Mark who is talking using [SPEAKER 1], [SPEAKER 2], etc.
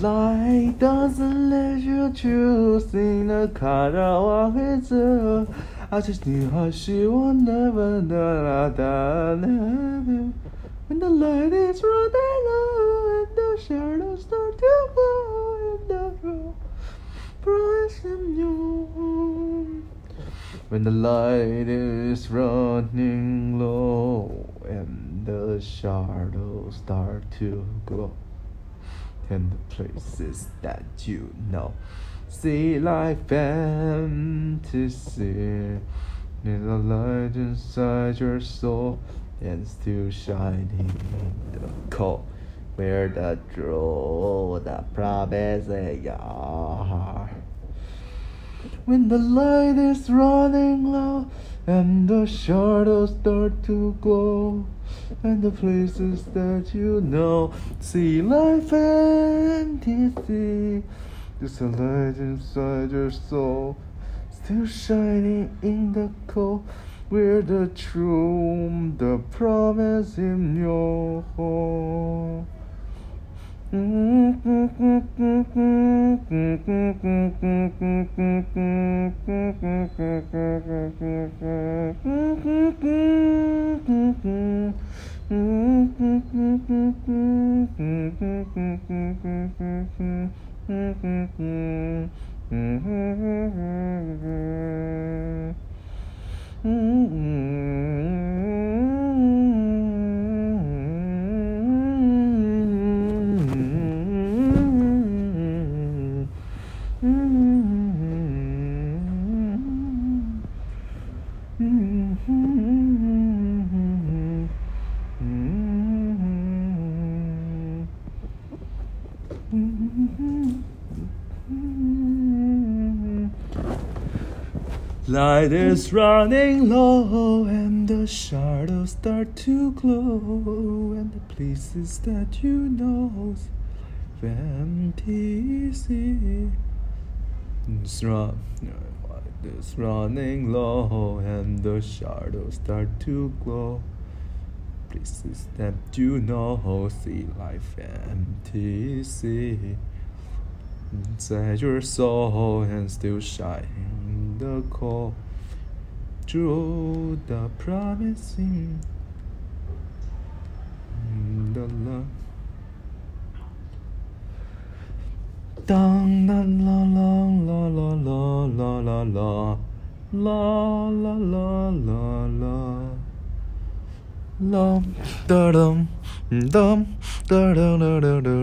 [SPEAKER 1] Light doesn't let you choose in the of his uh, I just knew how she would never da da da da When the light is running low and the shadows start to glow and the room and new When the light is running low and the shadows start to glow and the places that you know. See like fantasy. There's a light inside your soul and still shining in the cold. Where the true the promise in your heart. When the light is running low and the shadows start to glow. And the places that you know see life fantasy there's a light inside your soul. Still shining in the cold. Where the truth the promise in your mm-hmm. Mm-hmm. Light is running low and the shadows start to glow and the places that you know fantasy it's run, light is running low and the shadows start to glow. Places that you know see like fantasy inside your soul and still shine the call Drew the promising the love. Dong la la la la la la la la. La la la la la. La Lum da dum dum da da da da